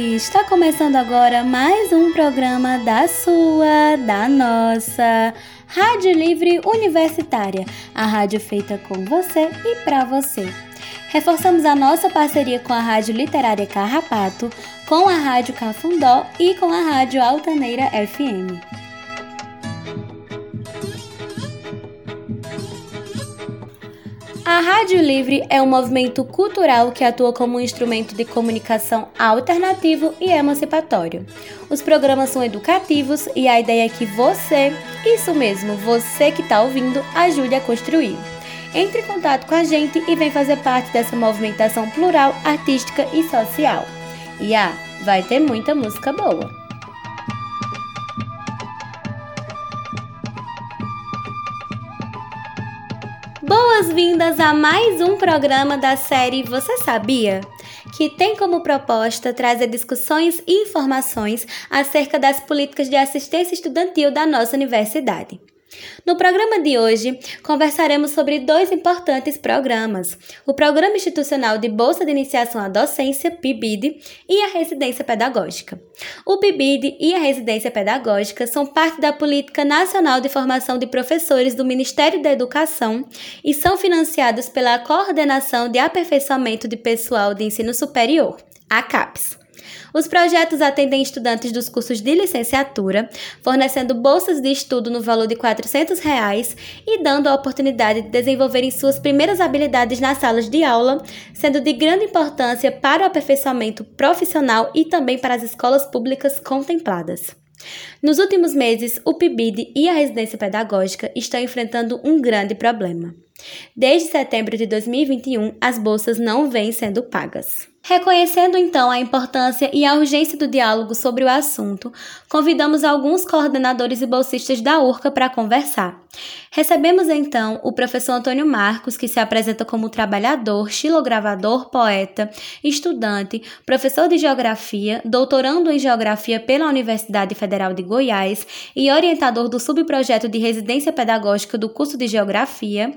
Está começando agora mais um programa da sua, da nossa Rádio Livre Universitária, a rádio feita com você e para você. Reforçamos a nossa parceria com a Rádio Literária Carrapato, com a Rádio Cafundó e com a Rádio Altaneira FM. A Rádio Livre é um movimento cultural que atua como um instrumento de comunicação alternativo e emancipatório. Os programas são educativos e a ideia é que você, isso mesmo, você que está ouvindo, ajude a construir. Entre em contato com a gente e vem fazer parte dessa movimentação plural, artística e social. E ah, vai ter muita música boa! Boas-vindas a mais um programa da série Você Sabia? Que tem como proposta trazer discussões e informações acerca das políticas de assistência estudantil da nossa universidade. No programa de hoje, conversaremos sobre dois importantes programas: o Programa Institucional de Bolsa de Iniciação à Docência, PIBID, e a Residência Pedagógica. O PIBID e a Residência Pedagógica são parte da Política Nacional de Formação de Professores do Ministério da Educação e são financiados pela Coordenação de Aperfeiçoamento de Pessoal de Ensino Superior, a CAPES. Os projetos atendem estudantes dos cursos de licenciatura, fornecendo bolsas de estudo no valor de 400 reais e dando a oportunidade de desenvolverem suas primeiras habilidades nas salas de aula, sendo de grande importância para o aperfeiçoamento profissional e também para as escolas públicas contempladas. Nos últimos meses, o PIBID e a residência pedagógica estão enfrentando um grande problema. Desde setembro de 2021, as bolsas não vêm sendo pagas. Reconhecendo então a importância e a urgência do diálogo sobre o assunto, convidamos alguns coordenadores e bolsistas da URCA para conversar. Recebemos então o professor Antônio Marcos, que se apresenta como trabalhador, xilogravador, poeta, estudante, professor de geografia, doutorando em geografia pela Universidade Federal de Goiás e orientador do subprojeto de residência pedagógica do curso de geografia,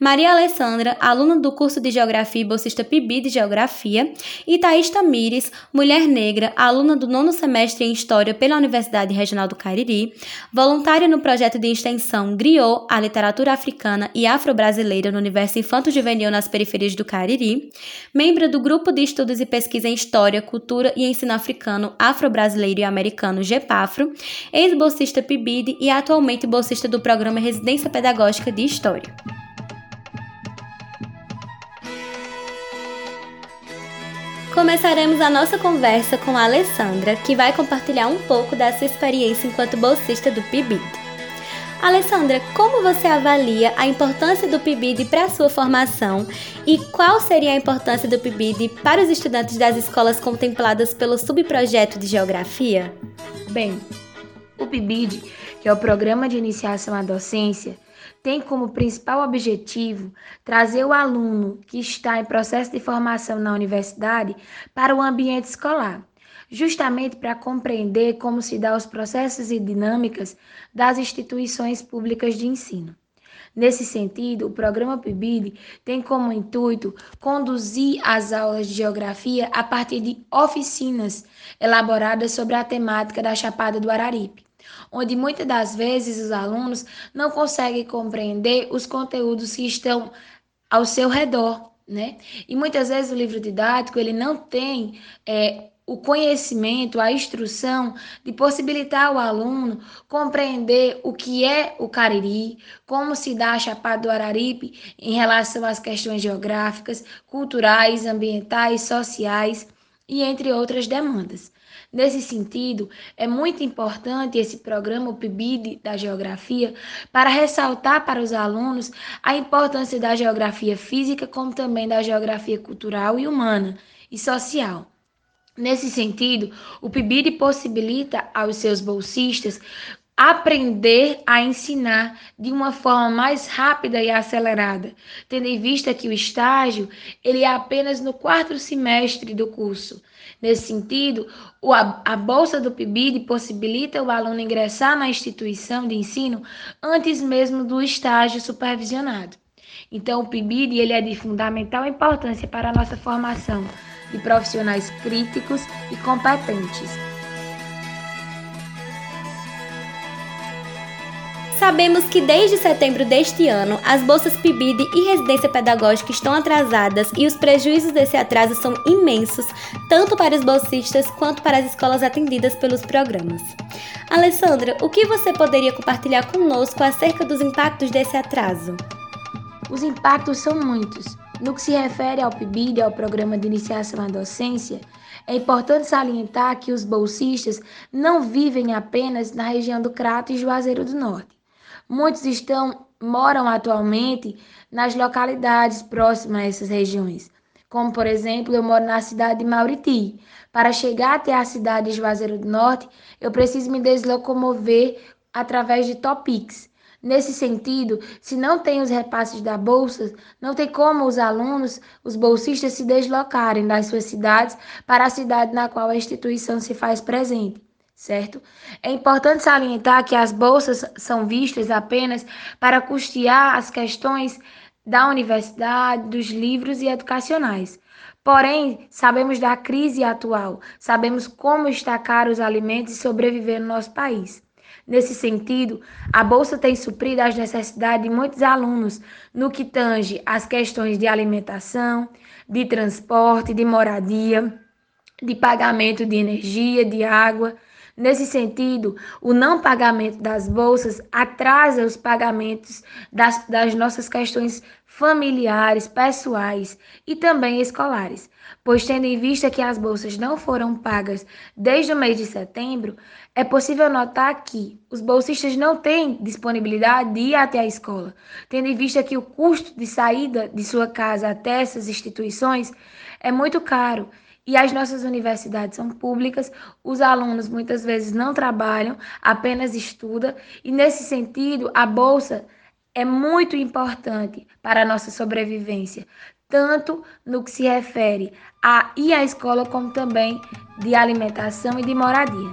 Maria Alessandra, aluna do curso de geografia e bolsista PIB de geografia, e Thaís Tamires, mulher negra, aluna do nono semestre em História pela Universidade Regional do Cariri, voluntária no projeto de extensão Griot, a literatura africana e afro-brasileira no universo infanto-juvenil nas periferias do Cariri, membro do Grupo de Estudos e Pesquisa em História, Cultura e Ensino Africano, Afro-Brasileiro e Americano GEPAFRO, ex-bolsista PIBID e atualmente bolsista do programa Residência Pedagógica de História. Começaremos a nossa conversa com a Alessandra, que vai compartilhar um pouco da sua experiência enquanto bolsista do PIBID. Alessandra, como você avalia a importância do PIBID para a sua formação e qual seria a importância do PIBID para os estudantes das escolas contempladas pelo subprojeto de Geografia? Bem, o PIBID, que é o Programa de Iniciação à Docência, tem como principal objetivo trazer o aluno que está em processo de formação na universidade para o ambiente escolar, justamente para compreender como se dão os processos e dinâmicas das instituições públicas de ensino. Nesse sentido, o programa PIBID tem como intuito conduzir as aulas de geografia a partir de oficinas elaboradas sobre a temática da Chapada do Araripe onde muitas das vezes os alunos não conseguem compreender os conteúdos que estão ao seu redor, né? E muitas vezes o livro didático ele não tem é, o conhecimento, a instrução de possibilitar ao aluno compreender o que é o Cariri, como se dá a Chapada do Araripe em relação às questões geográficas, culturais, ambientais, sociais e entre outras demandas. Nesse sentido, é muito importante esse programa, o PIBID da Geografia, para ressaltar para os alunos a importância da geografia física, como também da geografia cultural e humana e social. Nesse sentido, o PIBID possibilita aos seus bolsistas aprender a ensinar de uma forma mais rápida e acelerada, tendo em vista que o estágio ele é apenas no quarto semestre do curso. Nesse sentido, a bolsa do PIBID possibilita o aluno ingressar na instituição de ensino antes mesmo do estágio supervisionado. Então, o PIBID ele é de fundamental importância para a nossa formação de profissionais críticos e competentes. Sabemos que desde setembro deste ano, as bolsas PIBID e residência pedagógica estão atrasadas e os prejuízos desse atraso são imensos, tanto para os bolsistas quanto para as escolas atendidas pelos programas. Alessandra, o que você poderia compartilhar conosco acerca dos impactos desse atraso? Os impactos são muitos. No que se refere ao PIBID, ao Programa de Iniciação à Docência, é importante salientar que os bolsistas não vivem apenas na região do Crato e Juazeiro do Norte. Muitos estão moram atualmente nas localidades próximas a essas regiões. Como, por exemplo, eu moro na cidade de Mauriti. Para chegar até a cidade de Juazeiro do Norte, eu preciso me deslocomover através de Topix. Nesse sentido, se não tem os repasses da bolsa, não tem como os alunos, os bolsistas se deslocarem das suas cidades para a cidade na qual a instituição se faz presente certo? É importante salientar que as bolsas são vistas apenas para custear as questões da universidade, dos livros e educacionais. Porém, sabemos da crise atual, sabemos como está caro os alimentos e sobreviver no nosso país. Nesse sentido, a Bolsa tem suprido as necessidades de muitos alunos no que tange às questões de alimentação, de transporte, de moradia, de pagamento de energia, de água, Nesse sentido, o não pagamento das bolsas atrasa os pagamentos das, das nossas questões familiares, pessoais e também escolares, pois, tendo em vista que as bolsas não foram pagas desde o mês de setembro, é possível notar que os bolsistas não têm disponibilidade de ir até a escola, tendo em vista que o custo de saída de sua casa até essas instituições é muito caro e as nossas universidades são públicas, os alunos muitas vezes não trabalham, apenas estudam, e nesse sentido, a bolsa é muito importante para a nossa sobrevivência, tanto no que se refere a ir à escola, como também de alimentação e de moradia.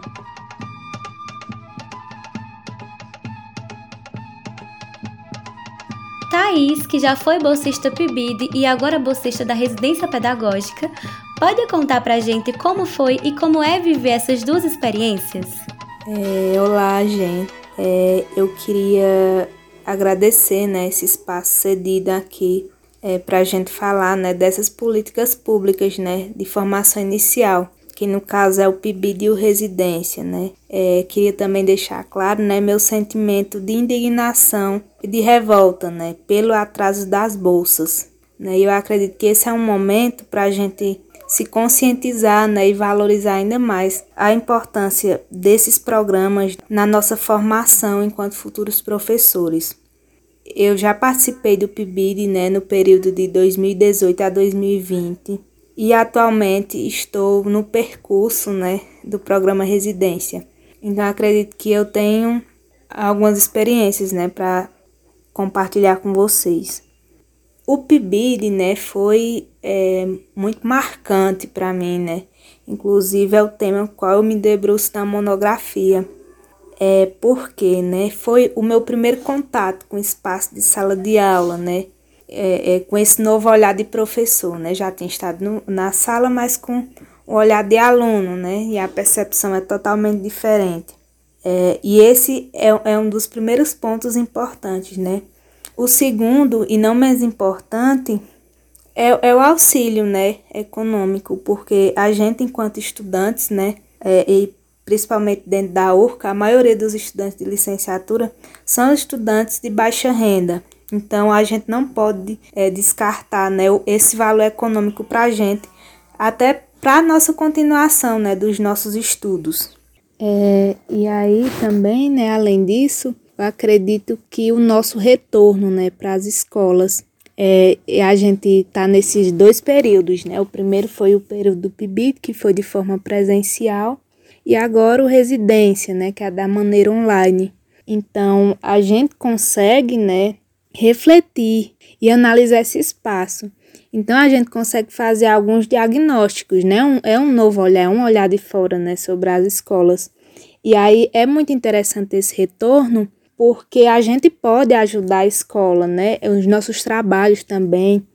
Thaís, que já foi bolsista PIBID e agora bolsista da residência pedagógica, pode contar pra gente como foi e como é viver essas duas experiências? É, olá, gente. É, eu queria agradecer né, esse espaço cedido aqui é, para a gente falar né, dessas políticas públicas né, de formação inicial que no caso é o PIBID e o residência, né? É, queria também deixar claro, né, meu sentimento de indignação e de revolta, né, pelo atraso das bolsas, né? Eu acredito que esse é um momento para a gente se conscientizar né, e valorizar ainda mais a importância desses programas na nossa formação enquanto futuros professores. Eu já participei do PIBID né, no período de 2018 a 2020 e atualmente estou no percurso né, do programa Residência. Então acredito que eu tenho algumas experiências né, para compartilhar com vocês. O PIBID né, foi é, muito marcante para mim, né? Inclusive é o tema qual eu me debruço na monografia. É porque né, foi o meu primeiro contato com o espaço de sala de aula, né? é, é, com esse novo olhar de professor, né? Já tinha estado no, na sala, mas com o olhar de aluno, né? E a percepção é totalmente diferente. É, e esse é, é um dos primeiros pontos importantes, né? O segundo, e não menos importante, é, é o auxílio, né? Econômico, porque a gente, enquanto estudantes, né? É, e principalmente dentro da URCA, a maioria dos estudantes de licenciatura são estudantes de baixa renda. Então a gente não pode é, descartar né, esse valor econômico para a gente, até para a nossa continuação né, dos nossos estudos. É, e aí também, né, além disso, eu acredito que o nosso retorno né, para as escolas, é, a gente está nesses dois períodos. Né? O primeiro foi o período do PIBIT, que foi de forma presencial, e agora o residência, né, que é da maneira online. Então, a gente consegue, né, refletir e analisar esse espaço. Então a gente consegue fazer alguns diagnósticos, né? Um, é um novo olhar, um olhar de fora, né, sobre as escolas. E aí é muito interessante esse retorno, porque a gente pode ajudar a escola, né? Os nossos trabalhos também,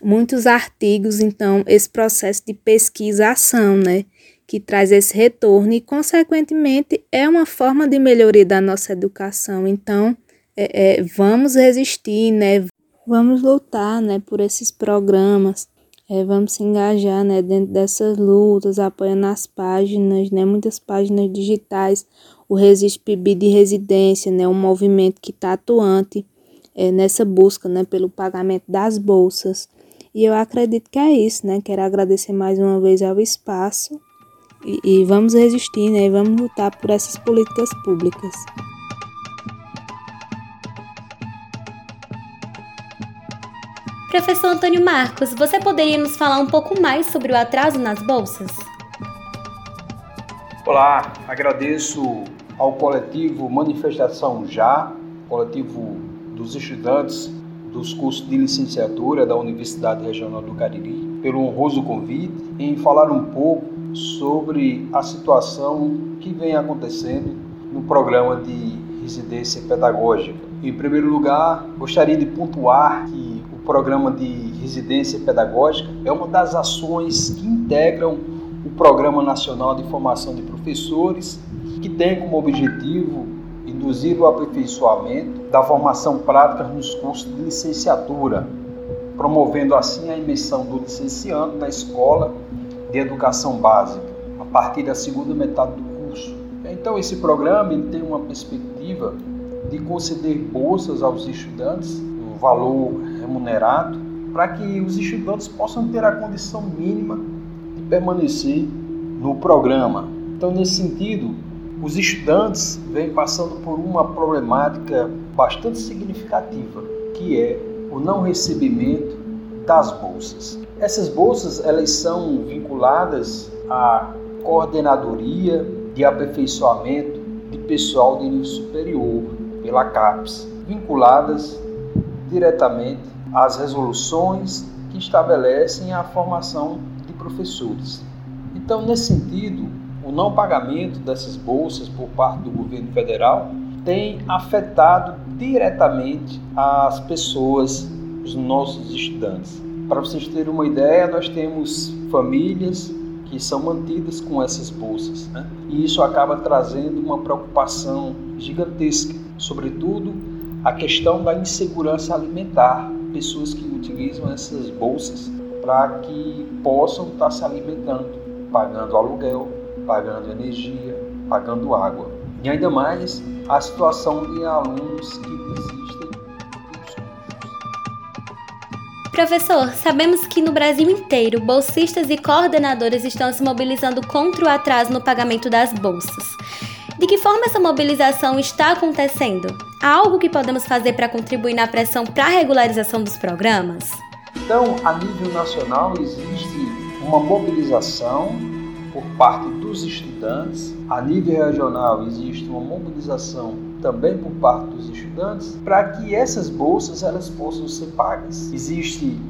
muitos artigos, então esse processo de pesquisação, né, que traz esse retorno e, consequentemente, é uma forma de melhoria da nossa educação. Então, é, é, vamos resistir, né, vamos lutar, né, por esses programas, é, vamos se engajar, né, dentro dessas lutas, apoiando as páginas, né, muitas páginas digitais, o Resiste PIB de Residência, né, um movimento que está atuante é, nessa busca, né, pelo pagamento das bolsas. E eu acredito que é isso, né? Quero agradecer mais uma vez ao espaço e, e vamos resistir, né? E vamos lutar por essas políticas públicas. Professor Antônio Marcos, você poderia nos falar um pouco mais sobre o atraso nas bolsas? Olá, agradeço ao coletivo Manifestação Já, coletivo dos estudantes dos cursos de licenciatura da Universidade Regional do Cariri, pelo honroso convite em falar um pouco sobre a situação que vem acontecendo no programa de residência pedagógica. Em primeiro lugar, gostaria de pontuar que programa de residência pedagógica é uma das ações que integram o Programa Nacional de Formação de Professores, que tem como objetivo induzir o aperfeiçoamento da formação prática nos cursos de licenciatura, promovendo assim a imersão do licenciando na escola de educação básica, a partir da segunda metade do curso. Então, esse programa ele tem uma perspectiva de conceder bolsas aos estudantes, um valor remunerado, para que os estudantes possam ter a condição mínima de permanecer no programa. Então, nesse sentido, os estudantes vêm passando por uma problemática bastante significativa, que é o não recebimento das bolsas. Essas bolsas elas são vinculadas à coordenadoria de aperfeiçoamento de pessoal de nível superior pela CAPES, vinculadas diretamente às resoluções que estabelecem a formação de professores. Então, nesse sentido, o não pagamento dessas bolsas por parte do governo federal tem afetado diretamente as pessoas, os nossos estudantes. Para vocês terem uma ideia, nós temos famílias que são mantidas com essas bolsas, né? e isso acaba trazendo uma preocupação gigantesca, sobretudo a questão da insegurança alimentar, pessoas que utilizam essas bolsas para que possam estar se alimentando, pagando aluguel, pagando energia, pagando água. E ainda mais a situação de alunos que desistem Professor, sabemos que no Brasil inteiro, bolsistas e coordenadores estão se mobilizando contra o atraso no pagamento das bolsas. De que forma essa mobilização está acontecendo? Há algo que podemos fazer para contribuir na pressão para a regularização dos programas? Então, a nível nacional, existe uma mobilização por parte dos estudantes. A nível regional, existe uma mobilização também por parte dos estudantes para que essas bolsas elas possam ser pagas. Existe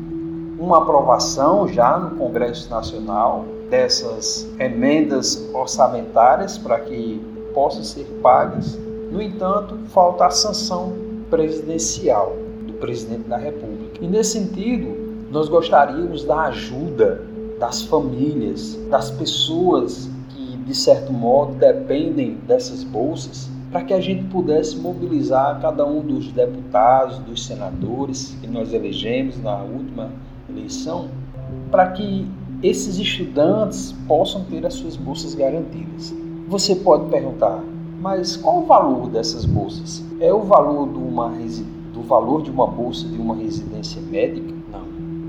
uma aprovação já no Congresso Nacional dessas emendas orçamentárias para que possam ser pagas. No entanto, falta a sanção presidencial do presidente da República. E nesse sentido, nós gostaríamos da ajuda das famílias, das pessoas que de certo modo dependem dessas bolsas para que a gente pudesse mobilizar cada um dos deputados, dos senadores que nós elegemos na última eleição, para que esses estudantes possam ter as suas bolsas garantidas. Você pode perguntar, mas qual o valor dessas bolsas? É o valor de uma, do valor de uma bolsa de uma residência médica? Não,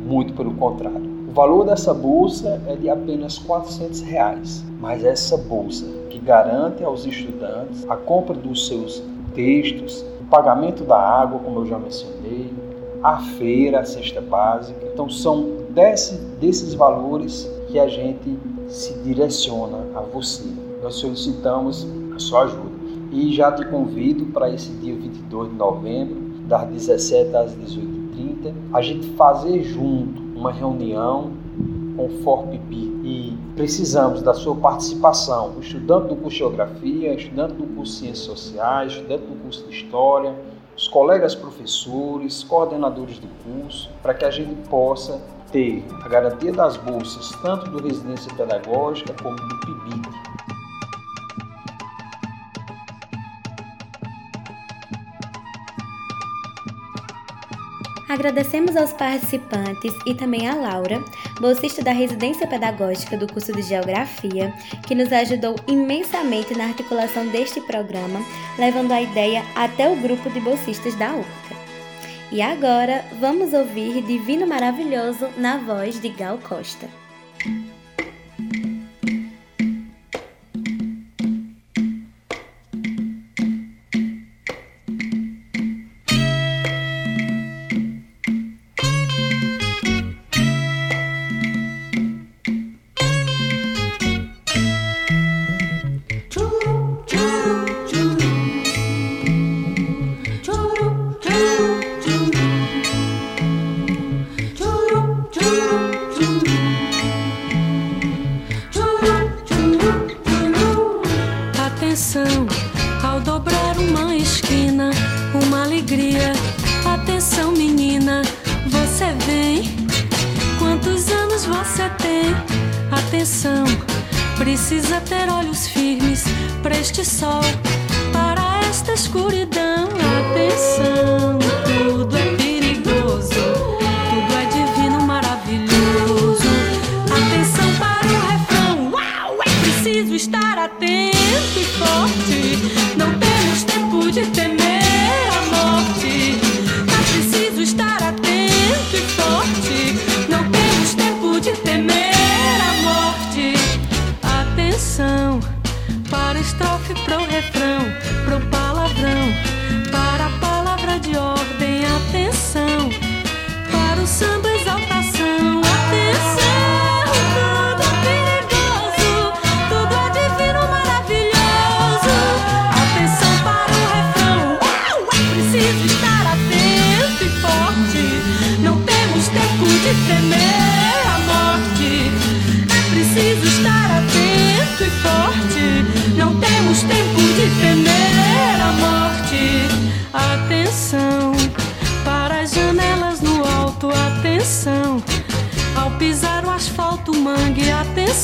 muito pelo contrário. O valor dessa bolsa é de apenas 400 reais, mas essa bolsa que garante aos estudantes a compra dos seus textos, o pagamento da água, como eu já mencionei, a feira, a cesta básica. Então, são desse, desses valores que a gente se direciona a você. Nós solicitamos a sua ajuda. E já te convido para esse dia 22 de novembro, das 17 às 18h30, a gente fazer junto uma reunião com o FORPIP e precisamos da sua participação, o estudante do curso de Geografia, estudante do curso de Ciências Sociais, estudante do curso de História, os colegas professores, coordenadores do curso, para que a gente possa ter a garantia das bolsas tanto do residência pedagógica como do PIBID. Agradecemos aos participantes e também a Laura, bolsista da residência pedagógica do curso de Geografia, que nos ajudou imensamente na articulação deste programa, levando a ideia até o grupo de bolsistas da URCA. E agora vamos ouvir Divino Maravilhoso na voz de Gal Costa.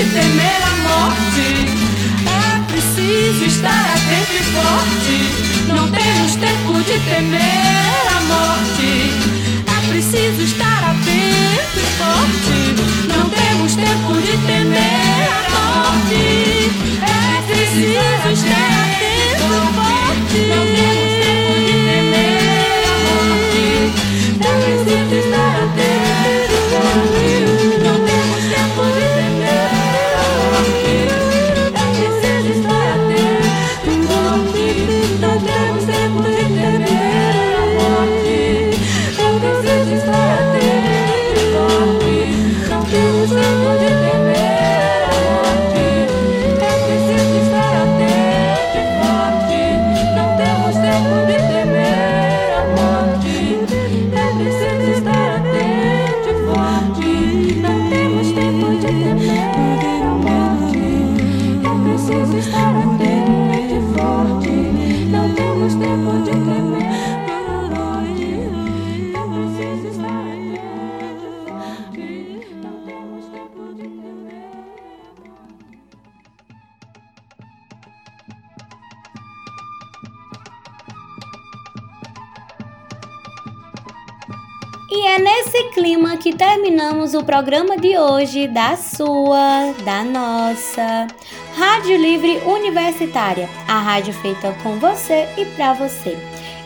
que temer a morte. É preciso estar atento e forte. Não temos tempo de temer a morte. É preciso estar atento e forte. Não temos tempo de temer a morte. É preciso estar This is just E é nesse clima que terminamos o programa de hoje da sua, da nossa Rádio Livre Universitária, a rádio feita com você e para você.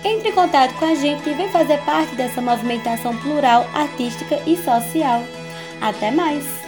Entre em contato com a gente e vem fazer parte dessa movimentação plural, artística e social. Até mais!